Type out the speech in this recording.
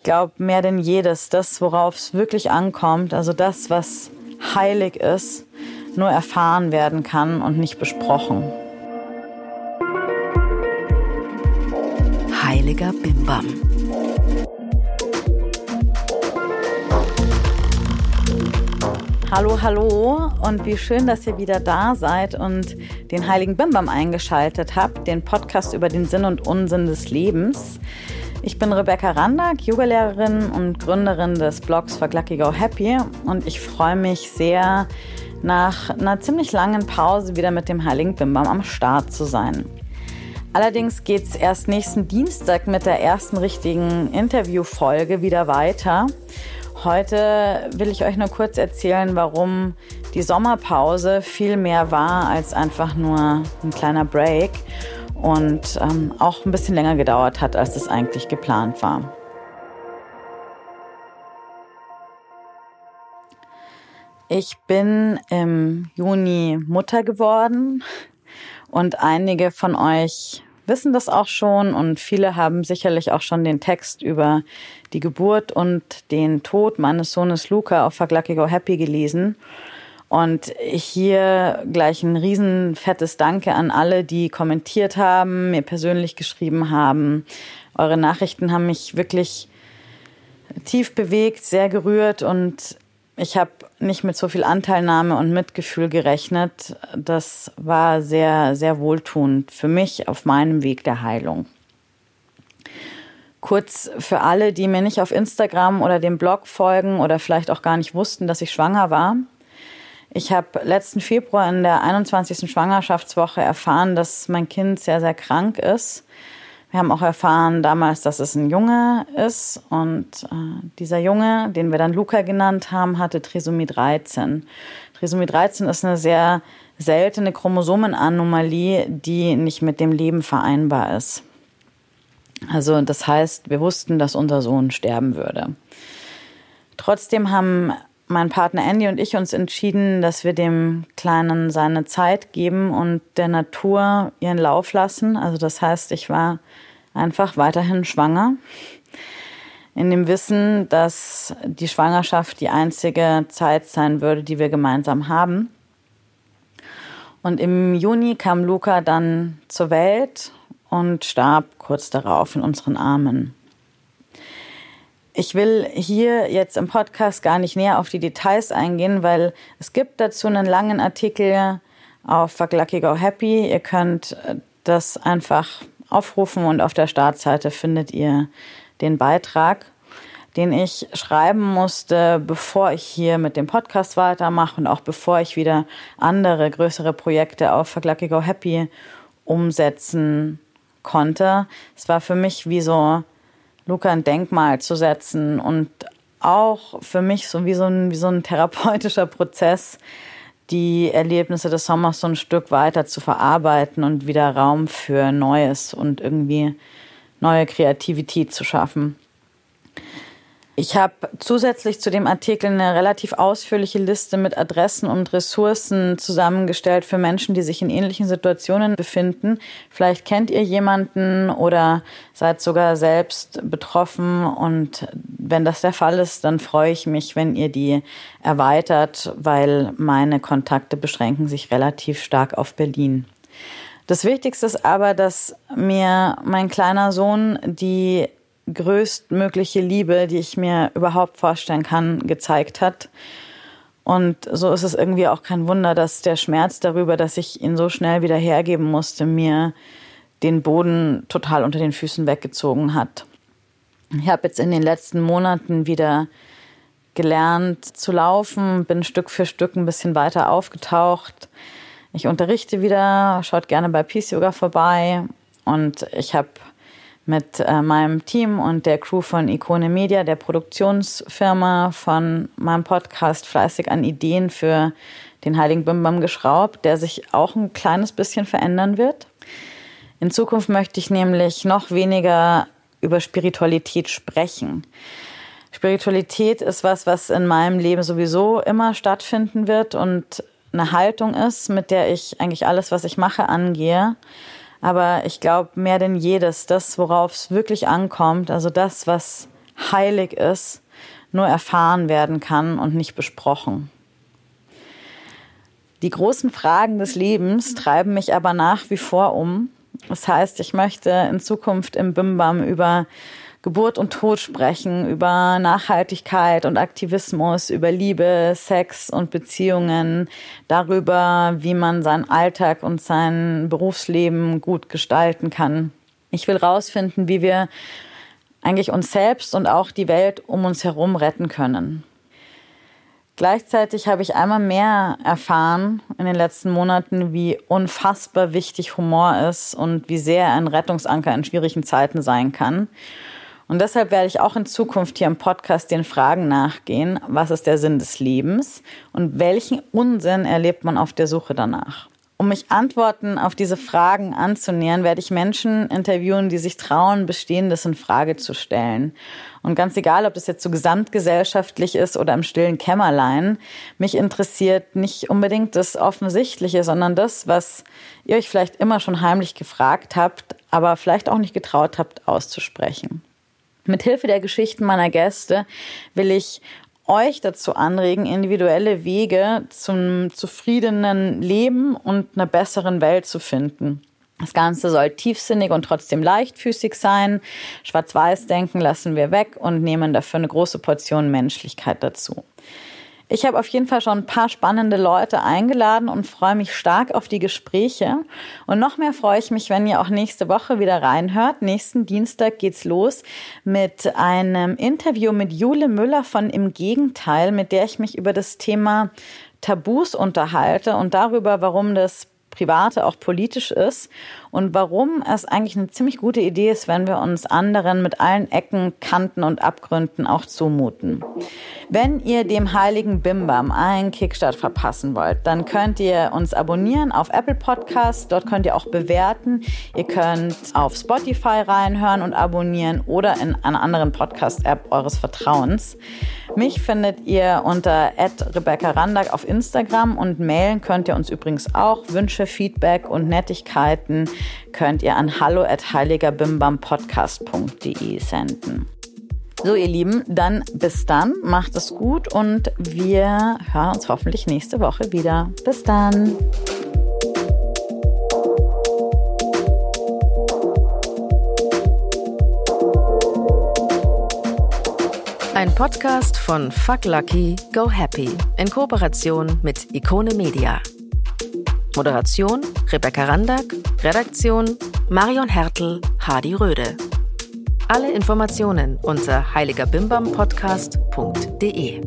Ich glaube mehr denn jedes, das, worauf es wirklich ankommt, also das, was heilig ist, nur erfahren werden kann und nicht besprochen. Heiliger Bimbam. Hallo, hallo und wie schön, dass ihr wieder da seid und den Heiligen Bimbam eingeschaltet habt, den Podcast über den Sinn und Unsinn des Lebens. Ich bin Rebecca Randack, Yogalehrerin und Gründerin des Blogs For Lucky Go Happy und ich freue mich sehr, nach einer ziemlich langen Pause wieder mit dem Heiligen Bimbam am Start zu sein. Allerdings geht es erst nächsten Dienstag mit der ersten richtigen Interviewfolge wieder weiter. Heute will ich euch nur kurz erzählen, warum die Sommerpause viel mehr war als einfach nur ein kleiner Break und ähm, auch ein bisschen länger gedauert hat, als es eigentlich geplant war. Ich bin im Juni Mutter geworden und einige von euch wissen das auch schon und viele haben sicherlich auch schon den Text über die Geburt und den Tod meines Sohnes Luca auf Fuck Lucky Go Happy gelesen. Und hier gleich ein riesen fettes Danke an alle, die kommentiert haben, mir persönlich geschrieben haben. Eure Nachrichten haben mich wirklich tief bewegt, sehr gerührt und ich habe nicht mit so viel Anteilnahme und Mitgefühl gerechnet. Das war sehr, sehr wohltuend für mich auf meinem Weg der Heilung. Kurz für alle, die mir nicht auf Instagram oder dem Blog folgen oder vielleicht auch gar nicht wussten, dass ich schwanger war. Ich habe letzten Februar in der 21. Schwangerschaftswoche erfahren, dass mein Kind sehr, sehr krank ist. Wir haben auch erfahren damals, dass es ein Junge ist und äh, dieser Junge, den wir dann Luca genannt haben, hatte Trisomie 13. Trisomie 13 ist eine sehr seltene Chromosomenanomalie, die nicht mit dem Leben vereinbar ist. Also das heißt, wir wussten, dass unser Sohn sterben würde. Trotzdem haben mein Partner Andy und ich uns entschieden, dass wir dem Kleinen seine Zeit geben und der Natur ihren Lauf lassen. Also das heißt, ich war einfach weiterhin schwanger. In dem Wissen, dass die Schwangerschaft die einzige Zeit sein würde, die wir gemeinsam haben. Und im Juni kam Luca dann zur Welt und starb kurz darauf in unseren Armen. Ich will hier jetzt im Podcast gar nicht näher auf die Details eingehen, weil es gibt dazu einen langen Artikel auf Fuck Lucky Go Happy. Ihr könnt äh, das einfach aufrufen und auf der Startseite findet ihr den Beitrag, den ich schreiben musste, bevor ich hier mit dem Podcast weitermache und auch bevor ich wieder andere größere Projekte auf Fuck Lucky Go Happy umsetzen konnte. Es war für mich wie so Luca ein Denkmal zu setzen und auch für mich so wie so ein, wie so ein therapeutischer Prozess, die Erlebnisse des Sommers so ein Stück weiter zu verarbeiten und wieder Raum für Neues und irgendwie neue Kreativität zu schaffen. Ich habe zusätzlich zu dem Artikel eine relativ ausführliche Liste mit Adressen und Ressourcen zusammengestellt für Menschen, die sich in ähnlichen Situationen befinden. Vielleicht kennt ihr jemanden oder seid sogar selbst betroffen. Und wenn das der Fall ist, dann freue ich mich, wenn ihr die erweitert, weil meine Kontakte beschränken sich relativ stark auf Berlin. Das Wichtigste ist aber, dass mir mein kleiner Sohn die größtmögliche Liebe, die ich mir überhaupt vorstellen kann, gezeigt hat. Und so ist es irgendwie auch kein Wunder, dass der Schmerz darüber, dass ich ihn so schnell wieder hergeben musste, mir den Boden total unter den Füßen weggezogen hat. Ich habe jetzt in den letzten Monaten wieder gelernt zu laufen, bin Stück für Stück ein bisschen weiter aufgetaucht. Ich unterrichte wieder, schaut gerne bei Peace Yoga vorbei und ich habe mit äh, meinem Team und der Crew von Ikone Media, der Produktionsfirma von meinem Podcast, fleißig an Ideen für den Heiligen Bimbam geschraubt, der sich auch ein kleines bisschen verändern wird. In Zukunft möchte ich nämlich noch weniger über Spiritualität sprechen. Spiritualität ist was, was in meinem Leben sowieso immer stattfinden wird und eine Haltung ist, mit der ich eigentlich alles, was ich mache, angehe. Aber ich glaube mehr denn jedes, das, worauf es wirklich ankommt, also das, was heilig ist, nur erfahren werden kann und nicht besprochen. Die großen Fragen des Lebens treiben mich aber nach wie vor um. Das heißt, ich möchte in Zukunft im Bimbam über Geburt und Tod sprechen, über Nachhaltigkeit und Aktivismus, über Liebe, Sex und Beziehungen, darüber, wie man seinen Alltag und sein Berufsleben gut gestalten kann. Ich will rausfinden, wie wir eigentlich uns selbst und auch die Welt um uns herum retten können. Gleichzeitig habe ich einmal mehr erfahren in den letzten Monaten, wie unfassbar wichtig Humor ist und wie sehr ein Rettungsanker in schwierigen Zeiten sein kann. Und deshalb werde ich auch in Zukunft hier im Podcast den Fragen nachgehen, was ist der Sinn des Lebens und welchen Unsinn erlebt man auf der Suche danach. Um mich Antworten auf diese Fragen anzunähern, werde ich Menschen interviewen, die sich trauen, Bestehendes in Frage zu stellen. Und ganz egal, ob das jetzt so gesamtgesellschaftlich ist oder im stillen Kämmerlein, mich interessiert nicht unbedingt das Offensichtliche, sondern das, was ihr euch vielleicht immer schon heimlich gefragt habt, aber vielleicht auch nicht getraut habt auszusprechen. Mit Hilfe der Geschichten meiner Gäste will ich euch dazu anregen, individuelle Wege zum zufriedenen Leben und einer besseren Welt zu finden. Das Ganze soll tiefsinnig und trotzdem leichtfüßig sein. Schwarz-Weiß-Denken lassen wir weg und nehmen dafür eine große Portion Menschlichkeit dazu. Ich habe auf jeden Fall schon ein paar spannende Leute eingeladen und freue mich stark auf die Gespräche. Und noch mehr freue ich mich, wenn ihr auch nächste Woche wieder reinhört. Nächsten Dienstag geht's los mit einem Interview mit Jule Müller von Im Gegenteil, mit der ich mich über das Thema Tabus unterhalte und darüber, warum das Private auch politisch ist und warum es eigentlich eine ziemlich gute Idee ist, wenn wir uns anderen mit allen Ecken, Kanten und Abgründen auch zumuten. Wenn ihr dem heiligen Bimbam einen Kickstart verpassen wollt, dann könnt ihr uns abonnieren auf Apple Podcasts. Dort könnt ihr auch bewerten. Ihr könnt auf Spotify reinhören und abonnieren oder in einer anderen Podcast-App eures Vertrauens. Mich findet ihr unter Rebecca Randack auf Instagram und mailen könnt ihr uns übrigens auch. Wünsche, Feedback und Nettigkeiten könnt ihr an hallo at heiligerbimbampodcast.de senden. So, ihr Lieben, dann bis dann, macht es gut und wir hören uns hoffentlich nächste Woche wieder. Bis dann. Ein Podcast von Fuck Lucky, Go Happy in Kooperation mit Ikone Media. Moderation Rebecca Randack, Redaktion Marion Hertel, Hadi Röde. Alle Informationen unter heiligerbimbampodcast.de.